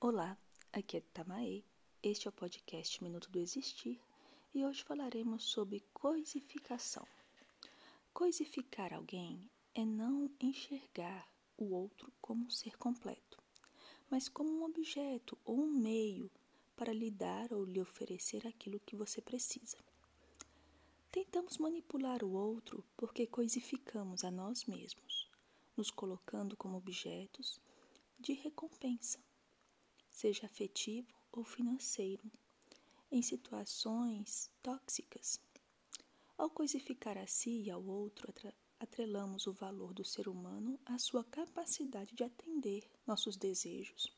Olá, aqui é Tamae. Este é o podcast Minuto do Existir e hoje falaremos sobre coisificação. Coisificar alguém é não enxergar o outro como um ser completo, mas como um objeto ou um meio para lhe dar ou lhe oferecer aquilo que você precisa. Tentamos manipular o outro porque coisificamos a nós mesmos, nos colocando como objetos de recompensa seja afetivo ou financeiro, em situações tóxicas. Ao coisificar a si e ao outro, atrelamos o valor do ser humano à sua capacidade de atender nossos desejos.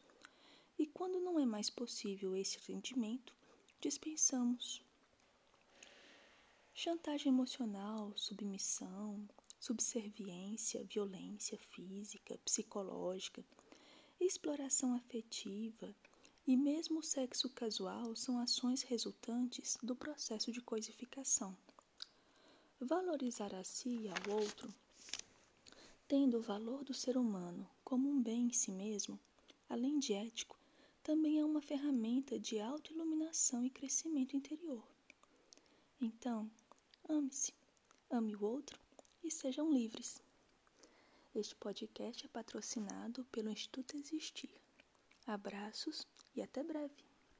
E quando não é mais possível esse atendimento, dispensamos. Chantagem emocional, submissão, subserviência, violência física, psicológica exploração afetiva e mesmo o sexo casual são ações resultantes do processo de coisificação. Valorizar a si e ao outro, tendo o valor do ser humano como um bem em si mesmo, além de ético, também é uma ferramenta de autoiluminação e crescimento interior. Então, ame-se, ame o outro e sejam livres. Este podcast é patrocinado pelo Instituto Existir. Abraços e até breve!